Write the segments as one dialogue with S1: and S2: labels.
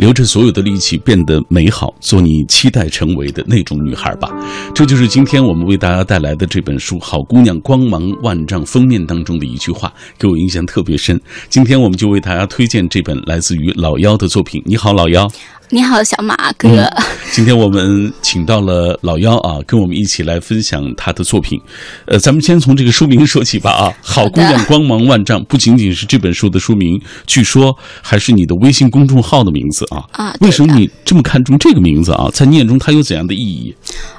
S1: 留着所有的力气变得美好，做你期待成为的那种女孩吧。这就是今天我们为大家带来的这本书《好姑娘光芒万丈》封面当中的一句话，给我印象特别深。今天我们就为大家推荐这本来自于老妖的作品。你好，老妖。
S2: 你好，小马哥。
S1: 今天我们请到了老妖啊，跟我们一起来分享他的作品。呃，咱们先从这个书名说起吧啊，《好姑娘光芒万丈》不仅仅是这本书的书名，据说还是你的微信公众号的名字啊。
S2: 啊，
S1: 为什么你这么看重这个名字啊？在念中它有怎样的意义？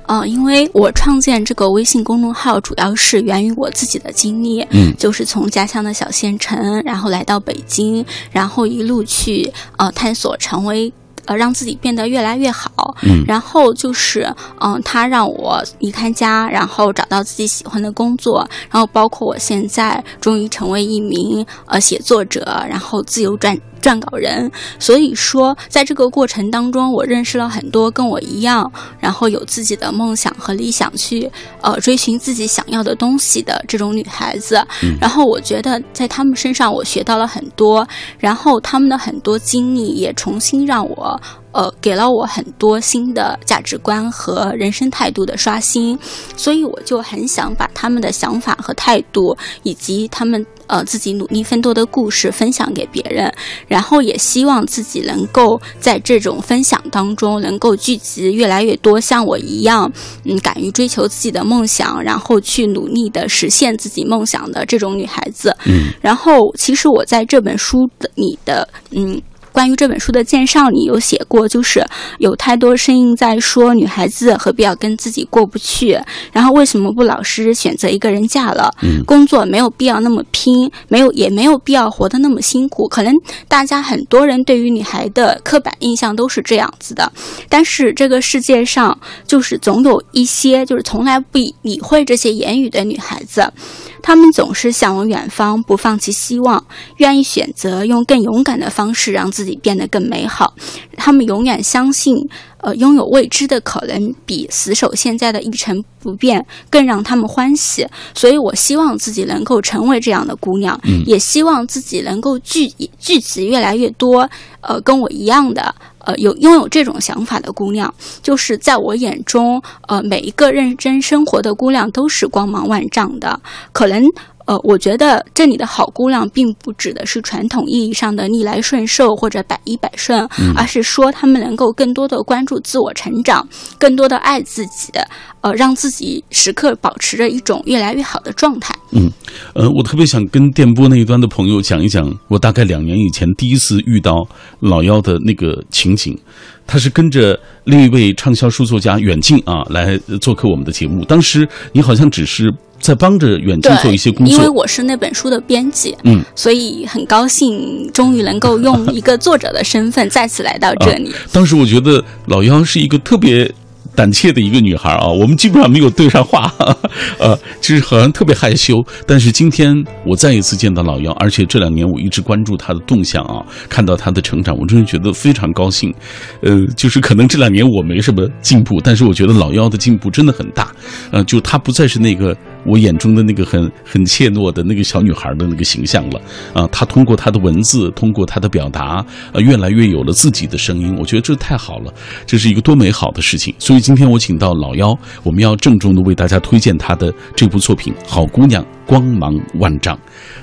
S2: 嗯，因为我创建这个微信公众号，主要是源于我自己的经历。
S1: 嗯，
S2: 就是从家乡的小县城，然后来到北京，然后一路去呃探索，成为。呃，让自己变得越来越好。
S1: 嗯，
S2: 然后就是，嗯，他让我离开家，然后找到自己喜欢的工作，然后包括我现在终于成为一名呃写作者，然后自由撰。撰稿人，所以说，在这个过程当中，我认识了很多跟我一样，然后有自己的梦想和理想去呃追寻自己想要的东西的这种女孩子。然后我觉得在她们身上我学到了很多，然后她们的很多经历也重新让我呃给了我很多新的价值观和人生态度的刷新，所以我就很想把他们的想法和态度以及他们。呃，自己努力奋斗的故事分享给别人，然后也希望自己能够在这种分享当中，能够聚集越来越多像我一样，嗯，敢于追求自己的梦想，然后去努力的实现自己梦想的这种女孩子。
S1: 嗯，
S2: 然后其实我在这本书的里的，嗯。关于这本书的介绍里有写过，就是有太多声音在说女孩子何必要跟自己过不去，然后为什么不老实选择一个人嫁了？
S1: 嗯，
S2: 工作没有必要那么拼，没有也没有必要活得那么辛苦。可能大家很多人对于女孩的刻板印象都是这样子的，但是这个世界上就是总有一些就是从来不理会这些言语的女孩子。他们总是向往远方，不放弃希望，愿意选择用更勇敢的方式让自己变得更美好。他们永远相信，呃，拥有未知的可能比死守现在的一成不变更让他们欢喜。所以我希望自己能够成为这样的姑娘，也希望自己能够聚聚集越来越多，呃，跟我一样的。呃，有拥有这种想法的姑娘，就是在我眼中，呃，每一个认真生活的姑娘都是光芒万丈的。可能，呃，我觉得这里的好姑娘，并不指的是传统意义上的逆来顺受或者百依百顺，而是说她们能够更多的关注自我成长，更多的爱自己。呃，让自己时刻保持着一种越来越好的状态。
S1: 嗯，呃，我特别想跟电波那一端的朋友讲一讲，我大概两年以前第一次遇到老妖的那个情景。他是跟着另一位畅销书作家远近啊来做客我们的节目。当时你好像只是在帮着远近做一些工作，
S2: 因为我是那本书的编辑，
S1: 嗯，
S2: 所以很高兴终于能够用一个作者的身份再次来到这里。
S1: 当时我觉得老妖是一个特别。胆怯的一个女孩啊，我们基本上没有对上话，呃，就是好像特别害羞。但是今天我再一次见到老幺，而且这两年我一直关注她的动向啊，看到她的成长，我真的觉得非常高兴。呃，就是可能这两年我没什么进步，但是我觉得老幺的进步真的很大。呃，就她不再是那个。我眼中的那个很很怯懦的那个小女孩的那个形象了啊！她通过她的文字，通过她的表达，呃，越来越有了自己的声音。我觉得这太好了，这是一个多美好的事情。所以今天我请到老幺，我们要郑重的为大家推荐她的这部作品《好姑娘光芒万丈》。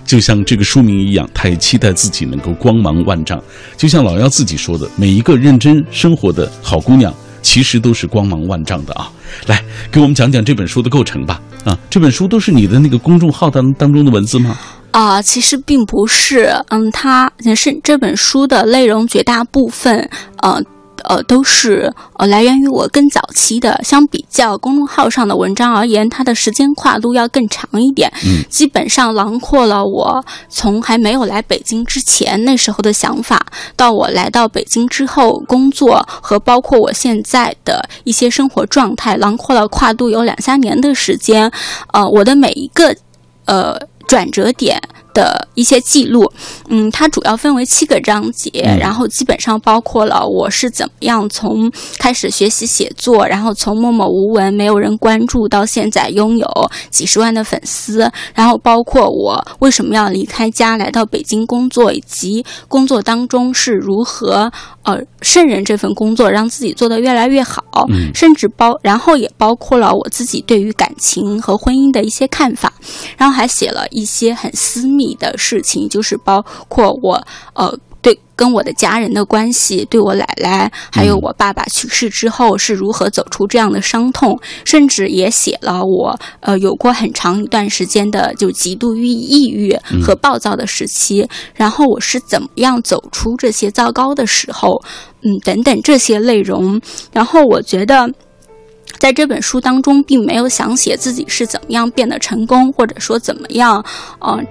S1: 就像这个书名一样，她也期待自己能够光芒万丈。就像老幺自己说的，每一个认真生活的好姑娘，其实都是光芒万丈的啊！来，给我们讲讲这本书的构成吧。啊，这本书都是你的那个公众号当当中的文字吗？
S2: 啊，其实并不是，嗯，它也是这本书的内容绝大部分，呃。呃，都是呃来源于我更早期的，相比较公众号上的文章而言，它的时间跨度要更长一点。
S1: 嗯，
S2: 基本上囊括了我从还没有来北京之前那时候的想法，到我来到北京之后工作和包括我现在的一些生活状态，囊括了跨度有两三年的时间。呃，我的每一个呃转折点。的一些记录，嗯，它主要分为七个章节，
S1: 嗯。
S2: 然后基本上包括了我是怎么样从开始学习写作，然后从默默无闻、没有人关注到现在拥有几十万的粉丝，然后包括我为什么要离开家来到北京工作，以及工作当中是如何呃胜任这份工作，让自己做得越来越好，
S1: 嗯。
S2: 甚至包，然后也包括了我自己对于感情和婚姻的一些看法，然后还写了一些很私密的事情，就是包括我呃对跟我的家人的关系，对我奶奶还有我爸爸去世之后是如何走出这样的伤痛，甚至也写了我呃有过很长一段时间的就极度抑抑郁和暴躁的时期，然后我是怎么样走出这些糟糕的时候，嗯等等这些内容，然后我觉得。在这本书当中，并没有想写自己是怎么样变得成功，或者说怎么样，呃，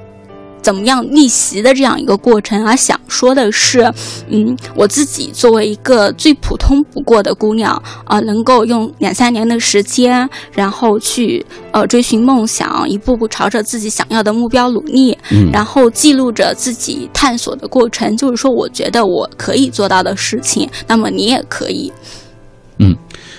S2: 怎么样逆袭的这样一个过程，而想说的是，嗯，我自己作为一个最普通不过的姑娘，呃，能够用两三年的时间，然后去呃追寻梦想，一步步朝着自己想要的目标努力，
S1: 嗯
S2: 然后记录着自己探索的过程，就是说，我觉得我可以做到的事情，那么你也可以。
S1: 嗯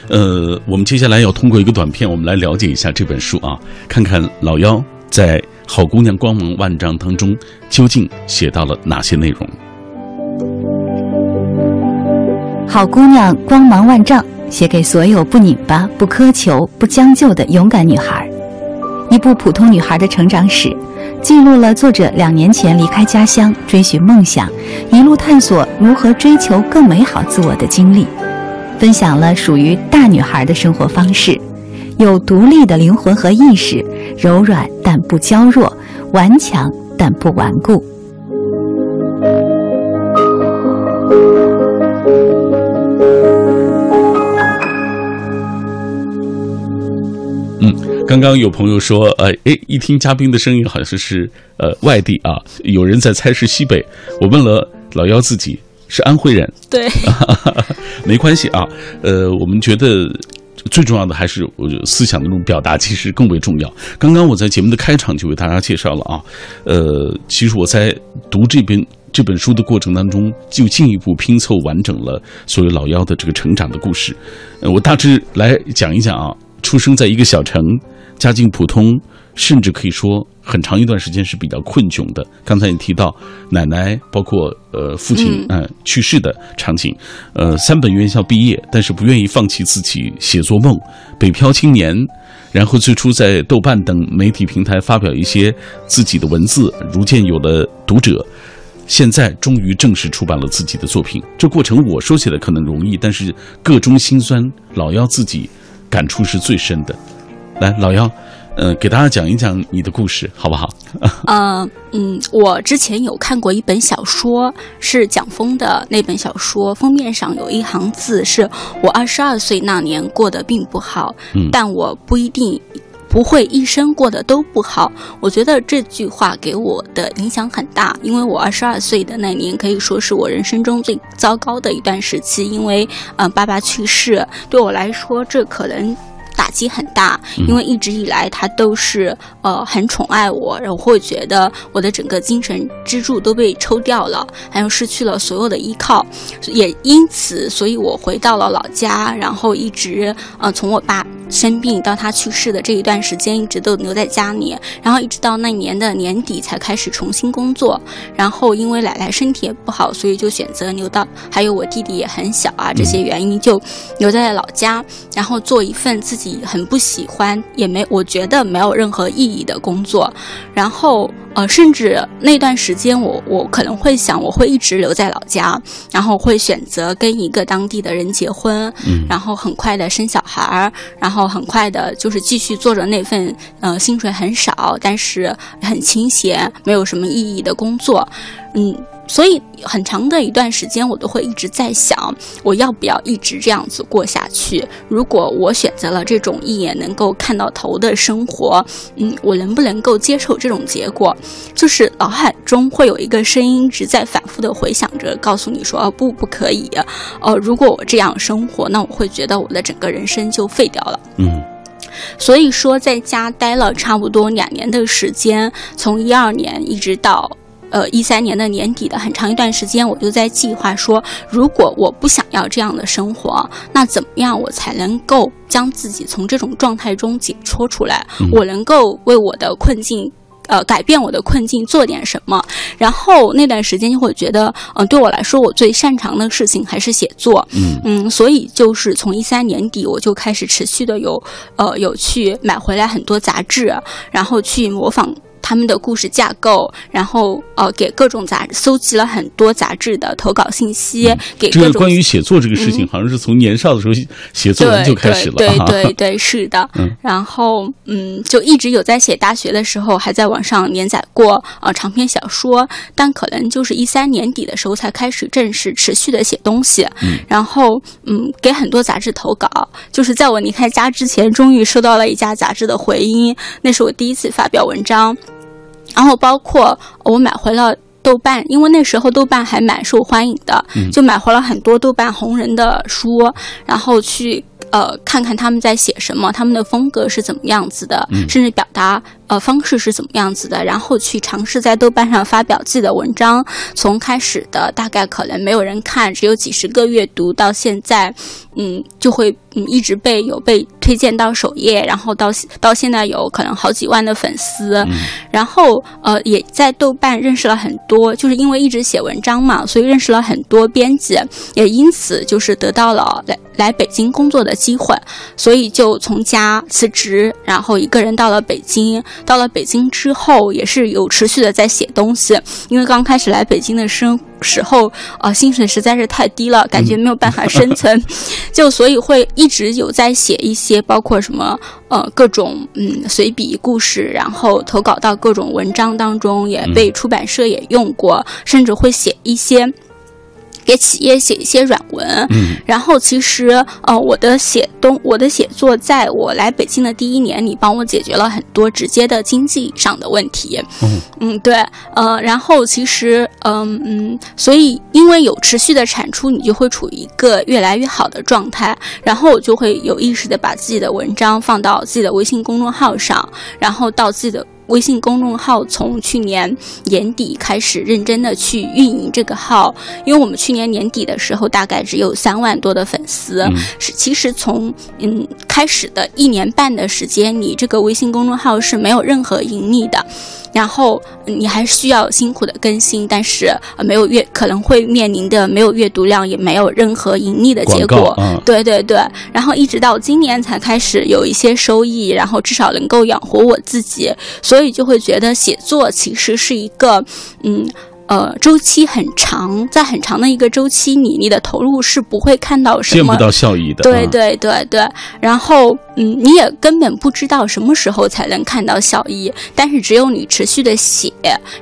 S1: 呃，我们接下来要通过一个短片，我们来了解一下这本书啊，看看老妖在《好姑娘光芒万丈》当中究竟写到了哪些内容。
S3: 好姑娘光芒万丈，写给所有不拧巴、不苛求、不将就的勇敢女孩。一部普通女孩的成长史，记录了作者两年前离开家乡追寻梦想，一路探索如何追求更美好自我的经历，分享了属于大女孩的生活方式，有独立的灵魂和意识，柔软但不娇弱，顽强但不顽固。
S1: 嗯刚刚有朋友说，呃，诶，一听嘉宾的声音好像是呃外地啊，有人在猜是西北。我问了老幺自己是安徽人，
S2: 对，
S1: 没关系啊。呃，我们觉得最重要的还是我思想的这种表达，其实更为重要。刚刚我在节目的开场就为大家介绍了啊，呃，其实我在读这边这本书的过程当中，就进一步拼凑完整了所有老妖的这个成长的故事。呃，我大致来讲一讲啊，出生在一个小城，家境普通，甚至可以说很长一段时间是比较困窘的。刚才也提到奶奶，包括呃父亲
S2: 嗯
S1: 嗯、去世的场景，呃三本院校毕业，但是不愿意放弃自己写作梦，北漂青年。然后最初在豆瓣等媒体平台发表一些自己的文字，逐渐有了读者。现在终于正式出版了自己的作品，这过程我说起来可能容易，但是个中辛酸，老妖自己感触是最深的。来，老妖，呃，给大家讲一讲你的故事，好不好？
S2: 呃，嗯，我之前有看过一本小说，是蒋峰的那本小说，封面上有一行字是：“我二十二岁那年过得并不好，
S1: 嗯
S2: 但我不一定。”不会一生过得都不好，我觉得这句话给我的影响很大，因为我二十二岁的那年可以说是我人生中最糟糕的一段时期，因为呃爸爸去世，对我来说这可能打击很大，因为一直以来他都是呃很宠爱我，然后我会觉得我的整个精神支柱都被抽掉了，还有失去了所有的依靠，也因此，所以我回到了老家，然后一直呃从我爸生病到他去世的这一段时间，一直都留在家里，然后一直到那年的年底才开始重新工作，然后因为奶奶身体也不好，所以就选择留到，还有我弟弟也很小啊，这些原因就留在了老家，然后做一份自己很不喜欢，也没我觉得没有任何意义的工作，然后呃，甚至那段时间我我可能会想，我会一直留在老家，然后会选择跟一个当地的人结婚，
S1: 嗯。
S2: 然后很快的生小孩儿，然后然后很快的就是继续做着那份呃薪水很少，但是很清闲，没有什么意义的工作，嗯。所以很长的一段时间，我都会一直在想，我要不要一直这样子过下去？如果我选择了这种一眼能够看到头的生活，嗯，我能不能够接受这种结果？就是脑海中会有一个声音一直在反复的回想着，告诉你说，哦，不，不可以，呃，如果我这样生活，那我会觉得我的整个人生就废掉了。
S1: 嗯
S2: 所以说在家待了差不多两年的时间，从一二年一直到。呃，一三年的年底的很长一段时间，我就在计划说，如果我不想要这样的生活，那怎么样我才能够将自己从这种状态中解脱出来？我能够为我的困境，呃，改变我的困境做点什么？然后那段时间就会觉得，嗯，对我来说，我最擅长的事情还是写作。
S1: 嗯
S2: 嗯，所以就是从一三年底，我就开始持续的有，呃，有去买回来很多杂志，然后去模仿。他们的故事架构，然后呃，给各种杂搜集了很多杂志的投稿信息，给
S1: 这个关于写作这个事情，好像是从年少的时候写作文就开始了，
S2: 对对对，是的。然后嗯，就一直有在写。大学的时候还在网上连载过呃长篇小说，但可能就是一三年底的时候才开始正式持续的写东西。然后嗯，给很多杂志投稿，就是在我离开家之前，终于收到了一家杂志的回音，那是我第一次发表文章。然后包括我买回了豆瓣，因为那时候豆瓣还蛮受欢迎的，就买回了很多豆瓣红人的书，然后去呃看看他们在写什么，他们的风格是怎么样子的，甚至表达。呃，方式是怎么样子的？然后去尝试在豆瓣上发表自己的文章，从开始的大概可能没有人看，只有几十个阅读，到现在，嗯，就会嗯一直被有被推荐到首页，然后到到现在有可能好几万的粉丝，然后呃也在豆瓣认识了很多，就是因为一直写文章嘛，所以认识了很多编辑，也因此就是得到了来来北京工作的机会，所以就从家辞职，然后一个人到了北京。到了北京之后，也是有持续的在写东西，因为刚开始来北京的生时候，呃，薪水实在是太低了，感觉没有办法生存，就所以会一直有在写一些，包括什么呃各种嗯随笔故事，然后投稿到各种文章当中，也被出版社也用过，甚至会写一些。给企业写一些软文，
S1: 嗯，
S2: 然后其实呃，我的写东，我的写作，在我来北京的第一年你，帮我解决了很多直接的经济上的问题，
S1: 嗯
S2: 嗯，对，呃，然后其实嗯嗯，所以因为有持续的产出，你就会处于一个越来越好的状态，然后我就会有意识的把自己的文章放到自己的微信公众号上，然后到自己的。微信公众号从去年年底开始认真的去运营这个号，因为我们去年年底的时候大概只有三万多的粉丝，是其实从嗯开始的一年半的时间，你这个微信公众号是没有任何盈利的。然后你还需要辛苦的更新，但是呃没有阅可能会面临的没有阅读量，也没有任何盈利的结果。对对对，然后一直到今年才开始有一些收益，然后至少能够养活我自己，所以所以就会觉得写作其实是一个嗯。呃，周期很长，在很长的一个周期里，你的投入是不会看到什么，
S1: 见不到效益的。
S2: 对对对对，然后嗯，你也根本不知道什么时候才能看到效益。但是只有你持续的写，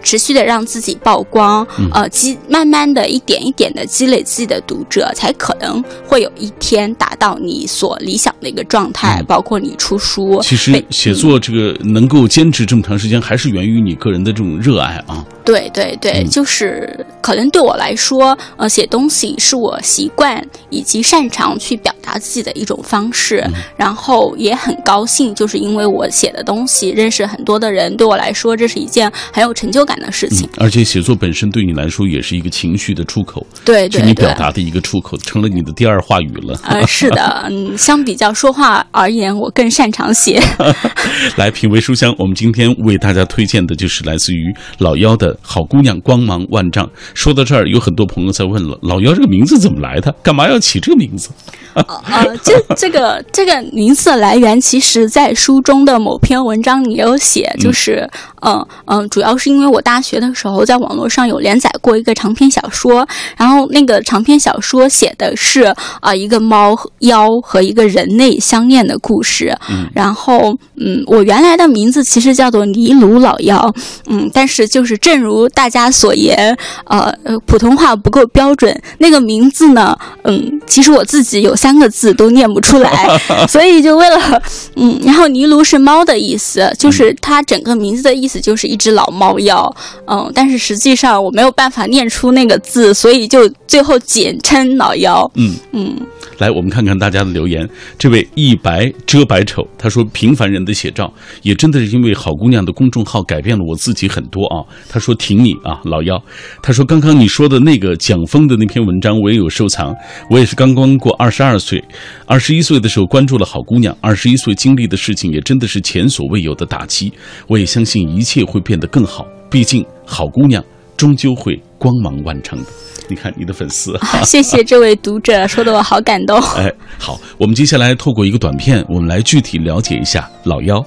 S2: 持续的让自己曝光，呃，积慢慢的一点一点的积累自己的读者，才可能会有一天达到你所理想的一个状态。包括你出书，
S1: 其实写作这个能够坚持这么长时间，还是源于你个人的这种热爱啊。
S2: 对对对。就是可能对我来说，呃，写东西是我习惯以及擅长去表达自己的一种方式。然后也很高兴，就是因为我写的东西认识很多的人，对我来说这是一件很有成就感的事情。
S1: 而且写作本身对你来说也是一个情绪的出口，
S2: 对，
S1: 是你表达的一个出口，成了你的第二话语了。
S2: 呃，是的，嗯，相比较说话而言，我更擅长写。
S1: 来品味书香，我们今天为大家推荐的就是来自于老幺的好姑娘光。芒万丈。说到这儿，有很多朋友在问了：老妖这个名字怎么来的？干嘛要起这个名字？
S2: 呃，这这个这个名字的来源，其实在书中的某篇文章里有写，就是，嗯嗯，主要是因为我大学的时候在网络上有连载过一个长篇小说，然后那个长篇小说写的是啊一个猫妖和一个人类相恋的故事，然后嗯，我原来的名字其实叫做尼鲁老妖，嗯，但是就是正如大家所言，呃呃，普通话不够标准，那个名字呢，嗯，其实我自己有。三个字都念不出来，所以就为了嗯，然后尼卢是猫的意思，就是它整个名字的意思就是一只老猫妖，嗯，但是实际上我没有办法念出那个字，所以就最后简称老妖。
S1: 嗯
S2: 嗯，
S1: 来，我们看看大家的留言。这位一白遮百丑，他说：“平凡人的写照，也真的是因为好姑娘的公众号改变了我自己很多啊。”他说：“挺你啊，老幺。”他说：“刚刚你说的那个蒋峰的那篇文章，我也有收藏。我也是刚刚过二十二岁，二十一岁的时候关注了好姑娘，二十一岁经历的事情也真的是前所未有的打击。我也相信一切会变得更好，毕竟好姑娘终究会光芒万丈的。”你看你的粉丝，
S2: 啊谢谢这位读者，说的我好感动。
S1: 哎，好，我们接下来透过一个短片，我们来具体了解一下老幺。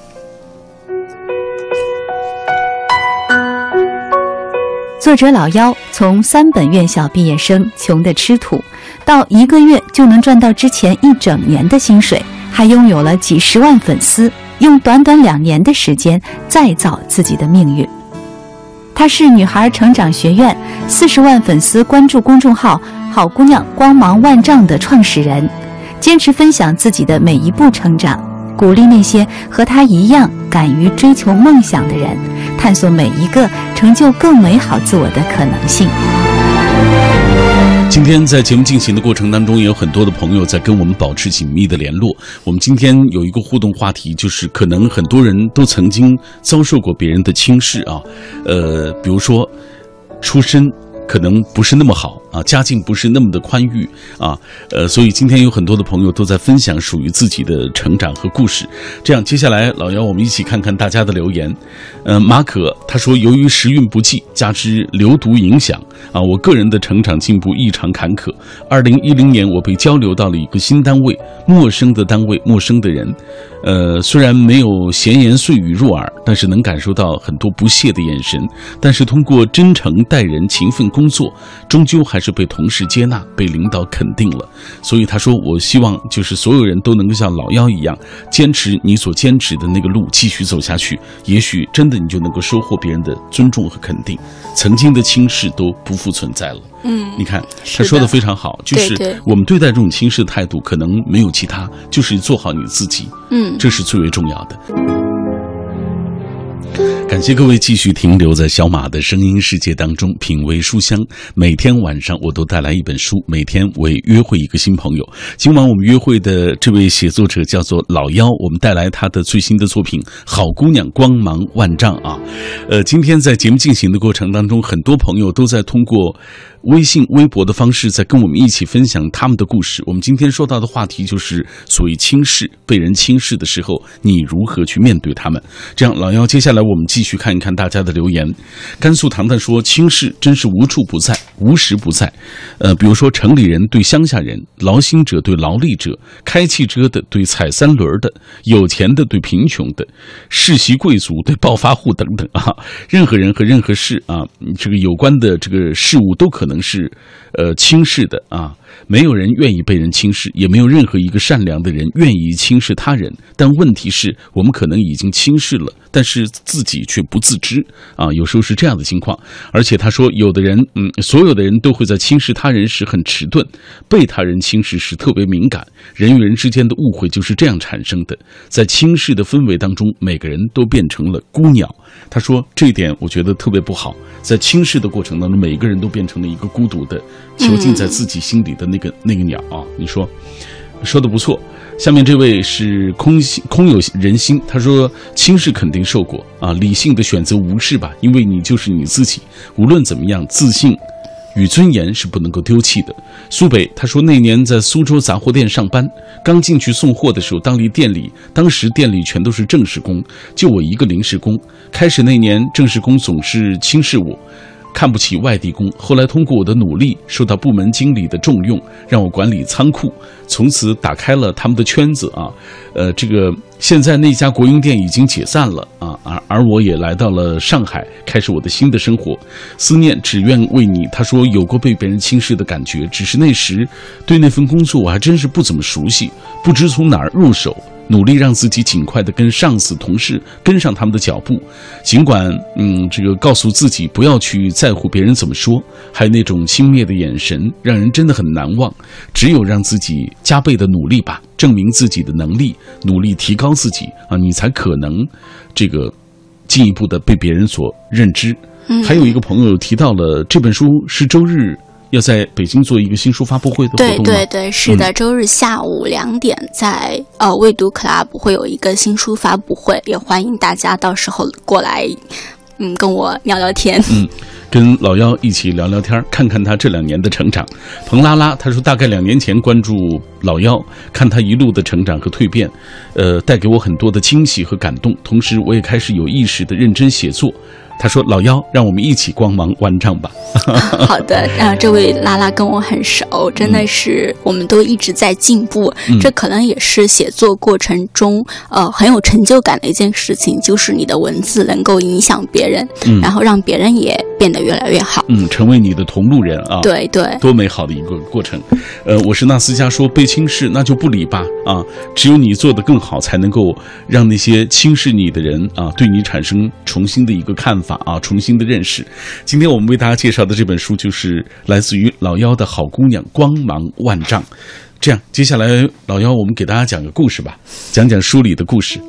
S3: 作者老幺从三本院校毕业生，穷得吃土，到一个月就能赚到之前一整年的薪水，还拥有了几十万粉丝，用短短两年的时间再造自己的命运。她是女孩成长学院四十万粉丝关注公众号“好姑娘光芒万丈”的创始人，坚持分享自己的每一步成长，鼓励那些和她一样敢于追求梦想的人，探索每一个成就更美好自我的可能性。
S1: 今天在节目进行的过程当中，也有很多的朋友在跟我们保持紧密的联络。我们今天有一个互动话题，就是可能很多人都曾经遭受过别人的轻视啊，呃，比如说出身可能不是那么好啊，家境不是那么的宽裕啊，呃，所以今天有很多的朋友都在分享属于自己的成长和故事。这样，接下来老姚，我们一起看看大家的留言。呃，马可他说，由于时运不济，加之流毒影响啊，我个人的成长进步异常坎坷。二零一零年，我被交流到了一个新单位，陌生的单位，陌生的人。呃，虽然没有闲言碎语入耳，但是能感受到很多不屑的眼神。但是通过真诚待人、勤奋工作，终究还是被同事接纳、被领导肯定了。所以他说，我希望就是所有人都能够像老幺一样，坚持你所坚持的那个路，继续走下去。也许真的你就能够收获别人的尊重和肯定，曾经的轻视都不复存在了。
S2: 嗯，
S1: 你看他说的非常好，就是我们对待这种轻视的态度，可能没有其他，就是做好你自己。
S2: 嗯，
S1: 这是最为重要的。感谢各位继续停留在小马的声音世界当中，品味书香。每天晚上我都带来一本书，每天为约会一个新朋友。今晚我们约会的这位写作者叫做老幺，我们带来他的最新的作品《好姑娘光芒万丈》啊。呃，今天在节目进行的过程当中，很多朋友都在通过微信、微博的方式在跟我们一起分享他们的故事。我们今天说到的话题就是所谓轻视，被人轻视的时候，你如何去面对他们？这样，老幺，接下来我们继续看一看大家的留言。甘肃糖糖说，轻视真是无处不在，无时不在。呃，比如说城里人对乡下人，劳心者对劳力者，开汽车的对踩三轮的，有钱的对贫穷的，世袭贵族对暴发户等等啊，任何人和任何事啊，这个有关的这个事物都可能是呃轻视的啊。没有人愿意被人轻视，也没有任何一个善良的人愿意轻视他人。但问题是我们可能已经轻视了，但是自己却不自知啊，有时候是这样的情况。而且他说，有的人，嗯，所有的人都会在轻视他人时很迟钝，被他人轻视时特别敏感。人与人之间的误会就是这样产生的。在轻视的氛围当中，每个人都变成了孤鸟。他说这一点我觉得特别不好，在轻视的过程当中，每个人都变成了一孤独的、囚禁在自己心里的那个、那个鸟啊！你说，说的不错。下面这位是空心空有人心，他说轻视肯定受过啊，理性的选择无视吧，因为你就是你自己，无论怎么样，自信。与尊严是不能够丢弃的。苏北他说，那年在苏州杂货店上班，刚进去送货的时候，当离店里，当时店里全都是正式工，就我一个临时工。开始那年，正式工总是轻视我。看不起外地工，后来通过我的努力，受到部门经理的重用，让我管理仓库，从此打开了他们的圈子啊。呃，这个现在那家国营店已经解散了啊，而而我也来到了上海，开始我的新的生活。思念只愿为你。他说有过被别人轻视的感觉，只是那时对那份工作我还真是不怎么熟悉，不知从哪儿入手。努力让自己尽快的跟上司、同事跟上他们的脚步，尽管嗯，这个告诉自己不要去在乎别人怎么说，还有那种轻蔑的眼神，让人真的很难忘。只有让自己加倍的努力吧，证明自己的能力，努力提高自己啊，你才可能这个进一步的被别人所认知。还有一个朋友提到了这本书是周日要在北京做一个新书发布会的活动
S2: 对对对，是的，周日下午两点在呃未读 club 会有一个新书发布会，也欢迎大家到时候过来，嗯，跟我聊聊天。
S1: 嗯。跟老幺一起聊聊天，看看他这两年的成长。彭拉拉他说，大概两年前关注老幺，看他一路的成长和蜕变，呃，带给我很多的惊喜和感动。同时，我也开始有意识的认真写作。他说：“老幺，让我们一起光芒万丈吧。”
S2: 好的，啊，这位拉拉跟我很熟，真的是我们都一直在进步。这可能也是写作过程中呃很有成就感的一件事情，就是你的文字能够影响别人，然后让别人也变得越来越好。
S1: 嗯，成为你的同路人啊。
S2: 对对，
S1: 多美好的一个过程。呃，我是纳斯加说被轻视那就不理吧啊，只有你做的更好，才能够让那些轻视你的人啊对你产生重新的一个看法。法啊，重新的认识。今天我们为大家介绍的这本书，就是来自于老幺的好姑娘，光芒万丈。这样，接下来老幺，我们给大家讲个故事吧，讲讲书里的故事。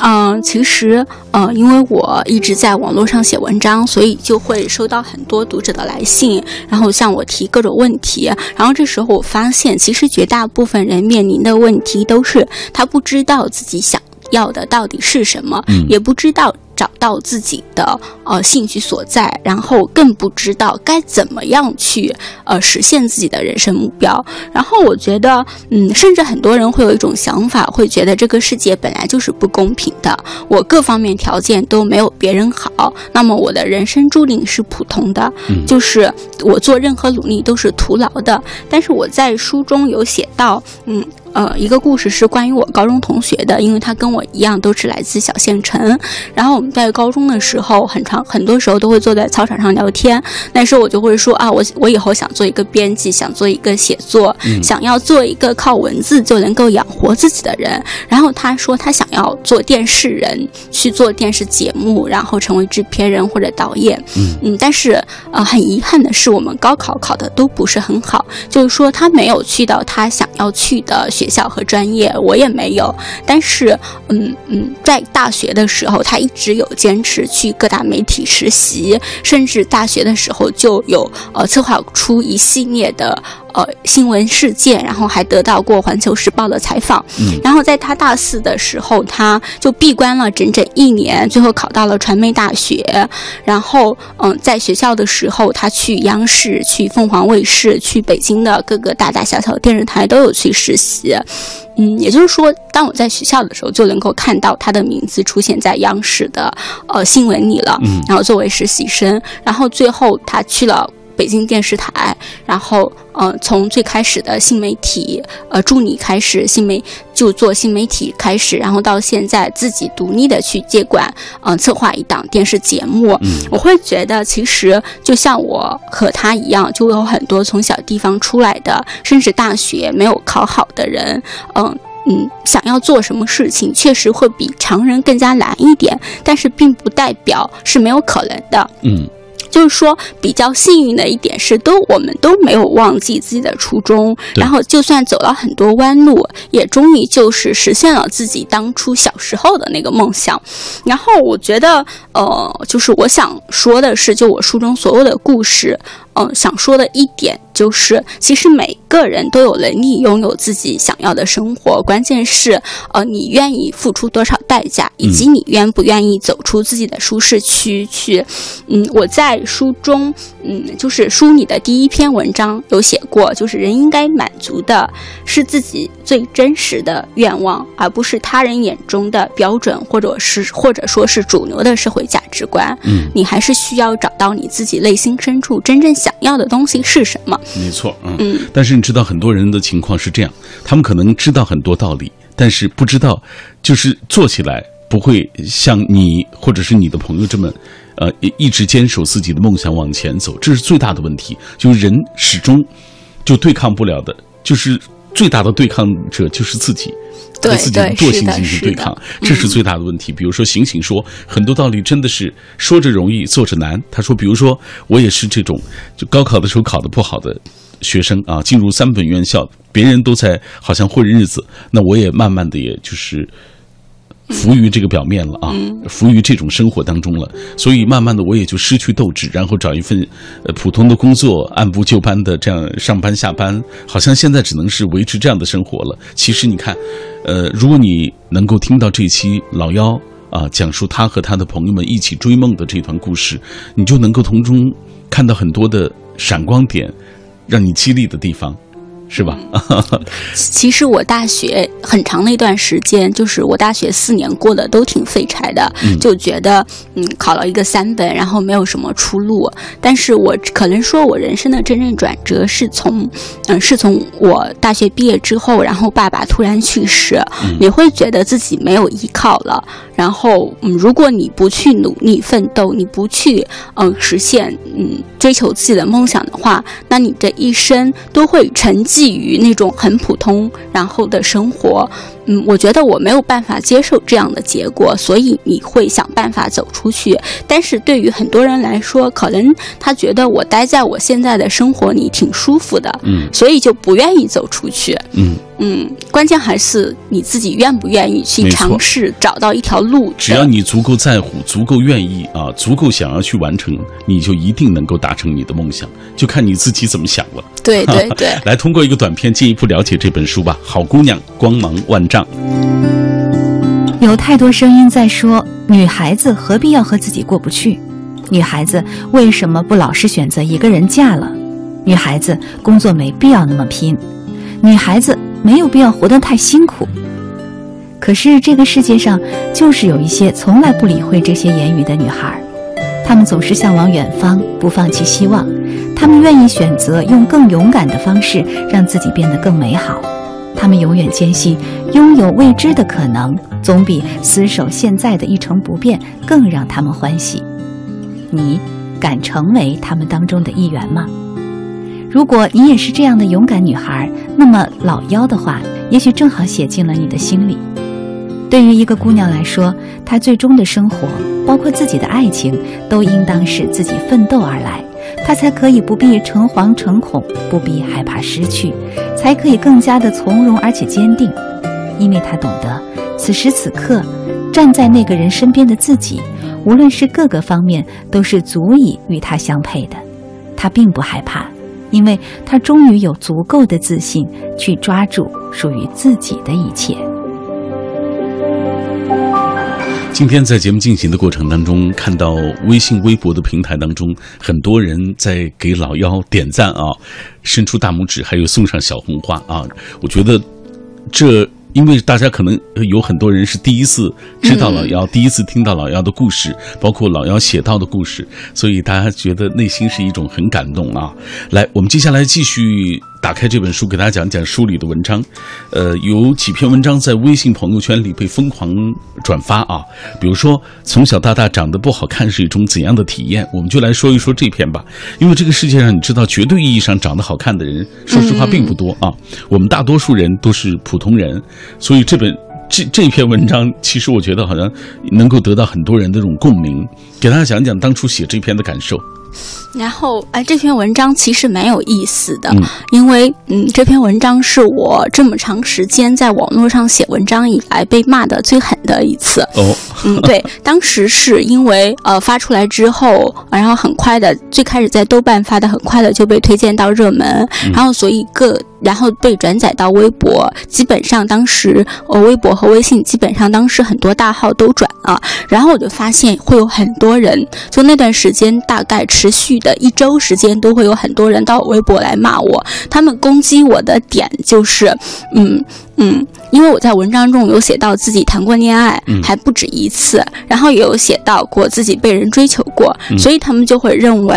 S2: 嗯，其实，呃，因为我一直在网络上写文章，所以就会收到很多读者的来信，然后向我提各种问题。然后这时候我发现，其实绝大部分人面临的问题都是他不知道自己想要的到底是什么，也不知道。找到自己的呃兴趣所在，然后更不知道该怎么样去呃实现自己的人生目标。然后我觉得，嗯，甚至很多人会有一种想法，会觉得这个世界本来就是不公平的。我各方面条件都没有别人好，那么我的人生注定是普通的，就是我做任何努力都是徒劳的。但是我在书中有写到，嗯。呃，一个故事是关于我高中同学的，因为他跟我一样都是来自小县城。然后我们在高中的时候，很长很多时候都会坐在操场上聊天。那时候我就会说啊，我我以后想做一个编辑，想做一个写作，想要做一个靠文字就能够养活自己的人。然后他说他想要做电视人，去做电视节目，然后成为制片人或者导演。嗯嗯，但是呃，很遗憾的是，我们高考考的都不是很好，就是说他没有去到他想要去的学。学校和专业我也没有，但是嗯嗯，在大学的时候，他一直有坚持去各大媒体实习，甚至大学的时候就有呃策划出一系列的。呃，新闻事件，然后还得到过《环球时报》的采访。嗯，然后在他大四的时候，他就闭关了整整一年，最后考到了传媒大学。然后，嗯，在学校的时候，他去央视、去凤凰卫视、去北京的各个大大小小的电视台都有去实习。嗯，也就是说，当我在学校的时候，就能够看到他的名字出现在央视的呃新闻里了。嗯，然后作为实习生，然后最后他去了。北京电视台，然后，呃，从最开始的新媒体，呃，助理开始，新媒就做新媒体开始，然后到现在自己独立的去接管，嗯，策划一档电视节目。嗯，我会觉得，其实就像我和他一样，就有很多从小地方出来的，甚至大学没有考好的人，嗯嗯，想要做什么事情，确实会比常人更加难一点，但是并不代表是没有可能的。嗯。就是说，比较幸运的一点是，都我们都没有忘记自己的初衷，然后就算走了很多弯路，也终于就是实现了自己当初小时候的那个梦想。然后我觉得，呃，就是我想说的是，就我书中所有的故事。嗯，想说的一点就是，其实每个人都有能力拥有自己想要的生活，关键是，呃，你愿意付出多少代价，以及你愿不愿意走出自己的舒适区去。嗯，我在书中，嗯，就是书里的第一篇文章有写过，就是人应该满足的是自己最真实的愿望，而不是他人眼中的标准，或者是或者说是主流的社会价值观。嗯，你还是需要找到你自己内心深处真正。想要的东西是什么？
S1: 没错，嗯，但是你知道很多人的情况是这样，他们可能知道很多道理，但是不知道，就是做起来不会像你或者是你的朋友这么，呃，一直坚守自己的梦想往前走，这是最大的问题。就是人始终就对抗不了的，就是最大的对抗者就是自己。和自己的惰性进行对抗，这是最大的问题。比如说，醒醒说很多道理真的是说着容易做着难。他说，比如说我也是这种，就高考的时候考得不好的学生啊，进入三本院校，别人都在好像混日子，那我也慢慢的也就是浮于这个表面了啊，浮于这种生活当中了，所以慢慢的我也就失去斗志，然后找一份呃普通的工作，按部就班的这样上班下班，好像现在只能是维持这样的生活了。其实你看，呃，如果你能够听到这期老幺啊讲述他和他的朋友们一起追梦的这段故事，你就能够从中看到很多的闪光点，让你激励的地方。是吧？
S2: 其实我大学很长的一段时间，就是我大学四年过得都挺废柴的，就觉得嗯，考了一个三本，然后没有什么出路。但是我可能说我人生的真正转折是从嗯，是从我大学毕业之后，然后爸爸突然去世，你会觉得自己没有依靠了。然后嗯，如果你不去努力奋斗，你不去嗯实现嗯追求自己的梦想的话，那你这一生都会沉寂。寄予那种很普通然后的生活，嗯，我觉得我没有办法接受这样的结果，所以你会想办法走出去。但是对于很多人来说，可能他觉得我待在我现在的生活里挺舒服的，
S1: 嗯，
S2: 所以就不愿意走出去，
S1: 嗯
S2: 嗯，关键还是你自己愿不愿意去尝试找到一条路。
S1: 只要你足够在乎，足够愿意啊，足够想要去完成，你就一定能够达成你的梦想，就看你自己怎么想了。
S2: 对对 对，
S1: 来通过一个短片进一步了解这本书吧。好姑娘，光芒万丈。
S3: 有太多声音在说，女孩子何必要和自己过不去？女孩子为什么不老是选择一个人嫁了？女孩子工作没必要那么拼，女孩子没有必要活得太辛苦。可是这个世界上就是有一些从来不理会这些言语的女孩，她们总是向往远方，不放弃希望。她们愿意选择用更勇敢的方式让自己变得更美好。他们永远坚信，拥有未知的可能，总比死守现在的一成不变更让他们欢喜。你敢成为他们当中的一员吗？如果你也是这样的勇敢女孩，那么老幺的话，也许正好写进了你的心里。对于一个姑娘来说，她最终的生活，包括自己的爱情，都应当是自己奋斗而来。他才可以不必诚惶诚恐，不必害怕失去，才可以更加的从容而且坚定，因为他懂得，此时此刻，站在那个人身边的自己，无论是各个方面，都是足以与他相配的。他并不害怕，因为他终于有足够的自信去抓住属于自己的一切。
S1: 今天在节目进行的过程当中，看到微信、微博的平台当中，很多人在给老幺点赞啊，伸出大拇指，还有送上小红花啊。我觉得这。因为大家可能有很多人是第一次知道老幺，第一次听到老幺的故事，包括老幺写到的故事，所以大家觉得内心是一种很感动啊。来，我们接下来继续打开这本书，给大家讲讲书里的文章。呃，有几篇文章在微信朋友圈里被疯狂转发啊。比如说，从小到大长得不好看是一种怎样的体验？我们就来说一说这篇吧。因为这个世界上，你知道，绝对意义上长得好看的人，说实话并不多啊。我们大多数人都是普通人。所以这本这这篇文章，其实我觉得好像能够得到很多人的这种共鸣。给大家讲讲当初写这篇的感受。
S2: 然后，哎，这篇文章其实蛮有意思的，
S1: 嗯。
S2: 因为嗯，这篇文章是我这么长时间在网络上写文章以来被骂的最狠的一次。
S1: 哦，
S2: 嗯，对，当时是因为呃发出来之后，然后很快的，最开始在豆瓣发的，很快的就被推荐到热门，然后所以各然后被转载到微博，基本上当时呃微博和微信基本上当时很多大号都转了，然后我就发现会有很多人，就那段时间大概持续的一周时间，都会有很多人到微博来骂我，他们攻击我的点就是，嗯。嗯，因为我在文章中有写到自己谈过恋爱，
S1: 嗯。
S2: 还不止一次，然后也有写到过自己被人追求过，
S1: 嗯。
S2: 所以他们就会认为，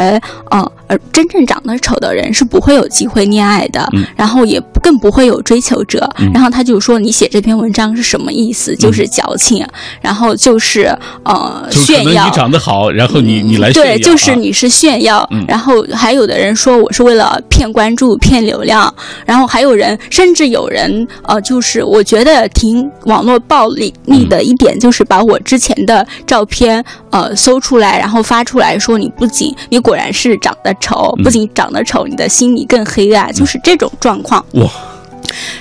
S2: 呃，而，真正长得丑的人是不会有机会恋爱的，
S1: 嗯。
S2: 然后也更不会有追求者。
S1: 嗯。
S2: 然后他就说你写这篇文章是什么意思？就是矫情，然后就是呃
S1: 就
S2: 炫耀。
S1: 能你。长得好，然后你你来
S2: 对，就是
S1: 啊
S2: 你是炫耀，
S1: 嗯。
S2: 然后还有的人说我是为了骗关注、骗流量，然后还有人，甚至有人，呃，就是我觉得挺网络暴力力的一点，就是把我之前的照片，呃，搜出来，然后发出来说你不仅你果然是长得丑，
S1: 嗯
S2: 不仅长得丑，你的心里更黑暗，就是这种状况。
S1: 哇，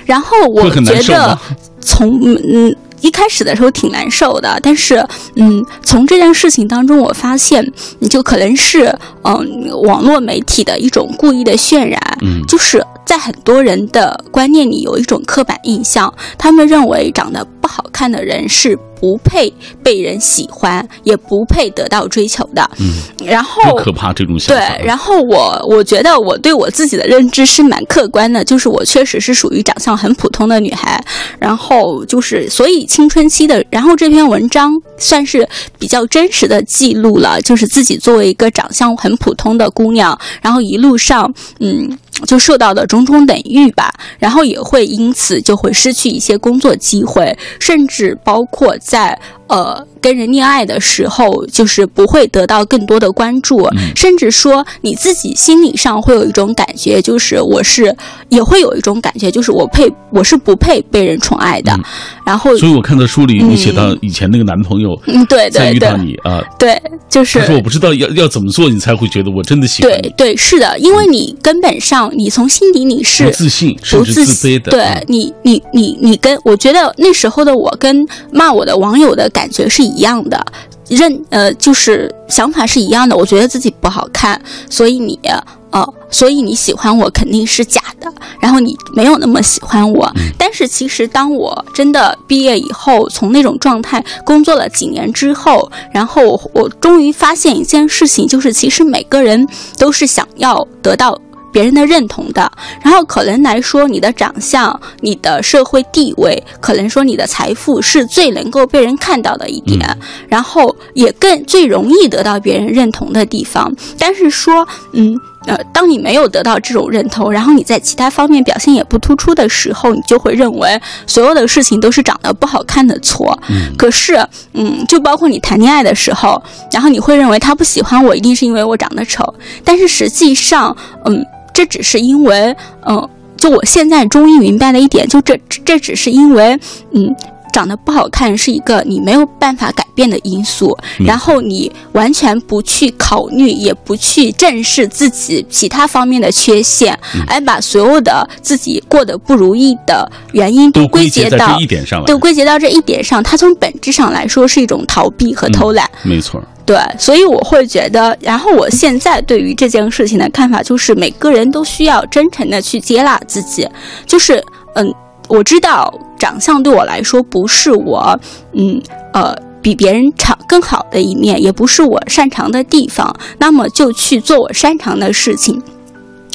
S2: 然后我觉得？从嗯。一开始的时候挺难受的，但是嗯，从这件事情当中，我发现你就可能是嗯网络媒体的一种故意的渲染，
S1: 嗯。
S2: 就是在很多人的观念里有一种刻板印象，他们认为长得不好看的人是不配被人喜欢，也不配得到追求的。
S1: 嗯，
S2: 然后
S1: 可怕这种想法。
S2: 对，然后我我觉得我对我自己的认知是蛮客观的，就是我确实是属于长相很普通的女孩，然后就是所以青春期的，然后这篇文章算是比较真实的记录了，就是自己作为一个长相很普通的姑娘，然后一路上嗯。就受到的种种冷遇吧，然后也会因此就会失去一些工作机会，甚至包括在呃跟人恋爱的时候，就是不会得到更多的关注，甚至说你自己心理上会有一种感觉，就是我是也会有一种感觉，就是我配我是不配被人宠爱的，然后
S1: 所以我看到书里你写到以前那个男朋友，
S2: 嗯，对
S1: 再遇
S2: 对对
S1: 到你啊，
S2: 对，就是
S1: 他说我不知道要要怎么做，你才会觉得我真的喜欢，
S2: 对对是的，因为你根本上你从心底你是
S1: 不自信甚至
S2: 不自
S1: 自卑的，
S2: 对
S1: 嗯。
S2: 你，你，你，你跟我觉得那时候的我跟骂我的网友的感觉是一样的，认呃就是想法是一样的。我觉得自己不好看，所以你呃，所以你喜欢我肯定是假的，然后你没有那么喜欢我。
S1: 嗯
S2: 但是其实当我真的毕业以后，从那种状态工作了几年之后，然后我我终于发现一件事情，就是其实每个人都是想要得到。别人的认同的，然后可能来说，你的长相、你的社会地位，可能说你的财富是最能够被人看到的一点，然后也更最容易得到别人认同的地方。但是说，嗯。呃，当你没有得到这种认同，然后你在其他方面表现也不突出的时候，你就会认为所有的事情都是长得不好看的错。
S1: 嗯
S2: 可是，嗯，就包括你谈恋爱的时候，然后你会认为他不喜欢我，一定是因为我长得丑。但是实际上，嗯，这只是因为，嗯，就我现在终于明白了一点，就这这只是因为，嗯。长得不好看是一个你没有办法改变的因素，
S1: 嗯
S2: 然后你完全不去考虑，也不去正视自己其他方面的缺陷，
S1: 嗯
S2: 而把所有的自己过得不如意的原因
S1: 都
S2: 归
S1: 结
S2: 到
S1: 这一点上来，
S2: 都归结到这一点上，它从本质上来说是一种逃避和偷懒。
S1: 没错，
S2: 对，所以我会觉得，然后我现在对于这件事情的看法就是，每个人都需要真诚的去接纳自己。就是，嗯，我知道长相对我来说不是我，嗯呃。比别人长更好的一面，也不是我擅长的地方，那么就去做我擅长的事情。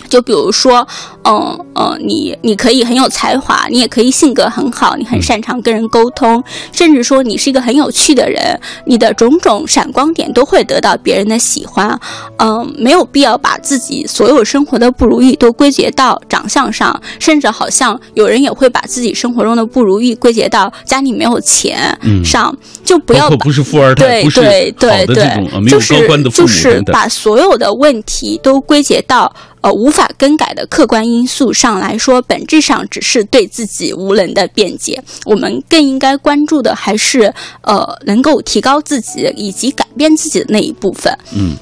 S2: 就比如说，嗯嗯，你你可以很有才华，你也可以性格很好，你很擅长跟人沟通，甚至说你是一个很有趣的人，你的种种闪光点都会得到别人的喜欢。嗯，没有必要把自己所有生活的不如意都归结到长相上，甚至好像有人也会把自己生活中的不如意归结到家里没有钱
S1: 嗯
S2: 上，就不要把
S1: 包括不是富二代，
S2: 对对对对就是就是把所有的问题都归结到呃无法更改的客观因素上来说，本质上只是对自己无能的辩解。我们更应该关注的还是呃能够提高自己以及改变自己的那一部分。
S1: 嗯，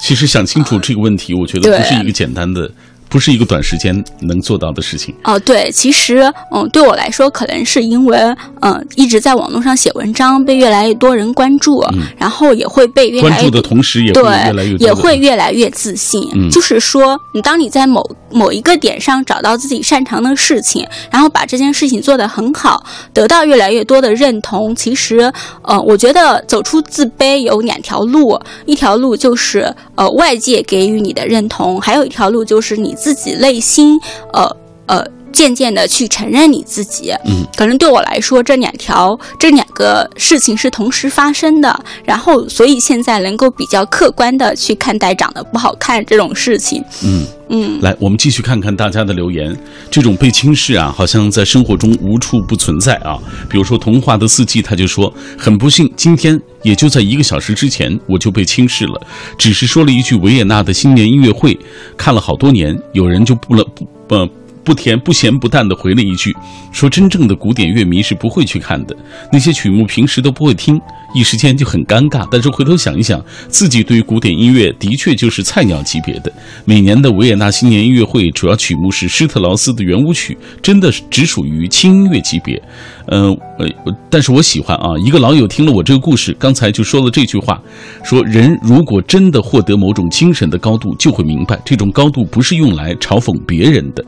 S1: 其实想清楚这个问题，我觉得不是一个简单的，不是一个短时间能做到的事情。
S2: 哦，对，其实，嗯，对我来说，可能是因为，嗯，一直在网络上写文章，被越来越多人关注，然后也会被越来越关注
S1: 的同时，也会，越来越
S2: 也会越来越自信。
S1: 嗯
S2: 就是说，你当你在某某一个点上找到自己擅长的事情，然后把这件事情做得很好，得到越来越多的认同。其实，呃，我觉得走出自卑有两条路，一条路就是呃外界给予你的认同，还有一条路就是你自己内心，呃呃。渐渐的去承认你自己，
S1: 嗯，
S2: 可能对我来说，这两条这两个事情是同时发生的，然后所以现在能够比较客观的去看待长得不好看这种事情，
S1: 嗯。
S2: 嗯，
S1: 来，我们继续看看大家的留言。这种被轻视啊，好像在生活中无处不存在啊。比如说童话的四季，他就说很不幸，今天也就在一个小时之前，我就被轻视了。只是说了一句维也纳的新年音乐会，看了好多年，有人就不了不不。不甜不咸不淡的回了一句，说真正的古典乐迷是不会去看的，那些曲目平时都不会听，一时间就很尴尬。但是回头想一想，自己对于古典音乐的确就是菜鸟级别的。每年的维也纳新年音乐会主要曲目是施特劳斯的圆舞曲，真的是只属于轻音乐级别。嗯呃，但是我喜欢啊。一个老友听了我这个故事，刚才就说了这句话，说人如果真的获得某种精神的高度，就会明白这种高度不是用来嘲讽别人的。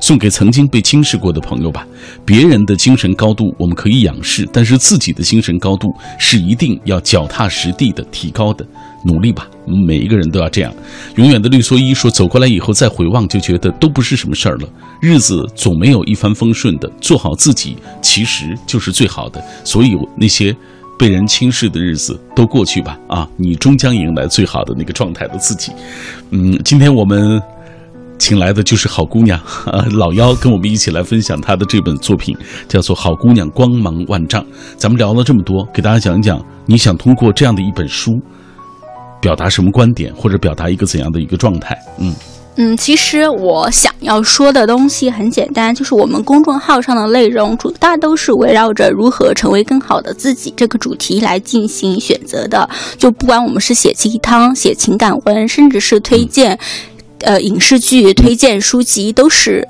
S1: 送给曾经被轻视过的朋友吧。别人的精神高度我们可以仰视，但是自己的精神高度是一一定要脚踏实地的提高的。努力吧，每一个人都要这样。永远的绿蓑衣说：“走过来以后再回望，就觉得都不是什么事儿了。日子总没有一帆风顺的，做好自己其实就是最好的。所以那些被人轻视的日子都过去吧，啊，你终将迎来最好的那个状态的自己。”嗯，今天我们请来的就是好姑娘 老妖，跟我们一起来分享她的这本作品，叫做《好姑娘光芒万丈》。咱们聊了这么多，给大家讲一讲，你想通过这样的一本书。表达什么观点，或者表达一个怎样的一个状态？嗯
S2: 嗯，其实我想要说的东西很简单，就是我们公众号上的内容主大都是围绕着如何成为更好的自己这个主题来进行选择的。就不管我们是写鸡汤、写情感文，甚至是推荐呃影视剧、推荐书籍，都是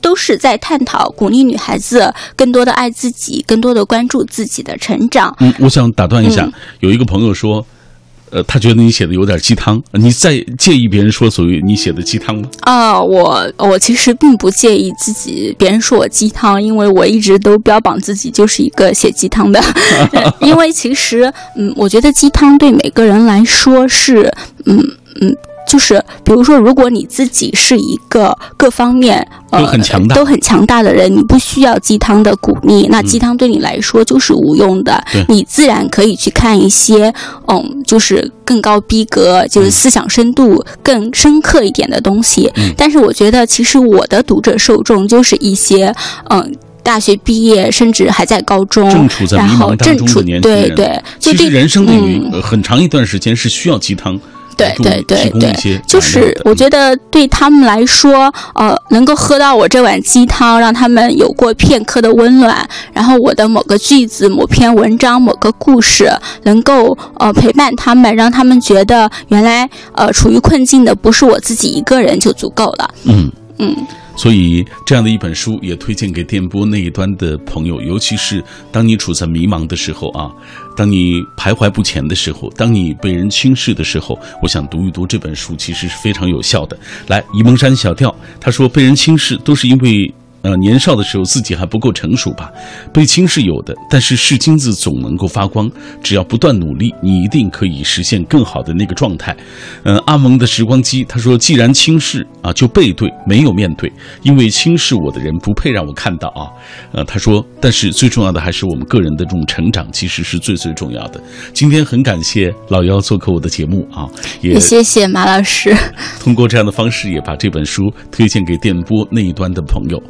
S2: 都是在探讨鼓励女孩子更多的爱自己，更多的关注自己的成长。
S1: 嗯，我想打断一下，有一个朋友说。呃，他觉得你写的有点鸡汤，你在介意别人说所谓你写的鸡汤吗？
S2: 啊，我我其实并不介意自己别人说我鸡汤，因为我一直都标榜自己就是一个写鸡汤的。因为其实，嗯，我觉得鸡汤对每个人来说是，嗯嗯。就是，比如说，如果你自己是一个各方面
S1: 都很强大、
S2: 都很强大的人，你不需要鸡汤的鼓励，那鸡汤对你来说就是无用的。你自然可以去看一些，嗯，就是更高逼格、就是思想深度更深刻一点的东西。但是，我觉得其实我的读者受众就是一些，嗯，大学毕业甚至还在高中，
S1: 正处在迷茫当中的年轻
S2: 人。对对，
S1: 其实人生的很长一段时间是需要鸡汤。
S2: 对对对对，就是我觉得对他们来说，呃，能够喝到我这碗鸡汤，让他们有过片刻的温暖，然后我的某个句子、某篇文章、某个故事，能够呃陪伴他们，让他们觉得原来呃处于困境的不是我自己一个人就足够了。嗯嗯。
S1: 所以，这样的一本书也推荐给电波那一端的朋友，尤其是当你处在迷茫的时候啊，当你徘徊不前的时候，当你被人轻视的时候，我想读一读这本书，其实是非常有效的。来，沂蒙山小调，他说被人轻视都是因为。呃，年少的时候自己还不够成熟吧？被轻视有的，但是是金子总能够发光。只要不断努力，你一定可以实现更好的那个状态。嗯，阿蒙的时光机他说：“既然轻视啊，就背对，没有面对，因为轻视我的人不配让我看到啊。”呃，他说：“但是最重要的还是我们个人的这种成长，其实是最最重要的。”今天很感谢老姚做客我的节目啊，
S2: 也谢谢马老师。
S1: 通过这样的方式，也把这本书推荐给电波那一端的朋友。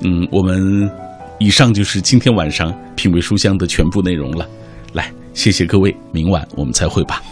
S1: 嗯，我们以上就是今天晚上品味书香的全部内容了。来，谢谢各位，明晚我们再会吧。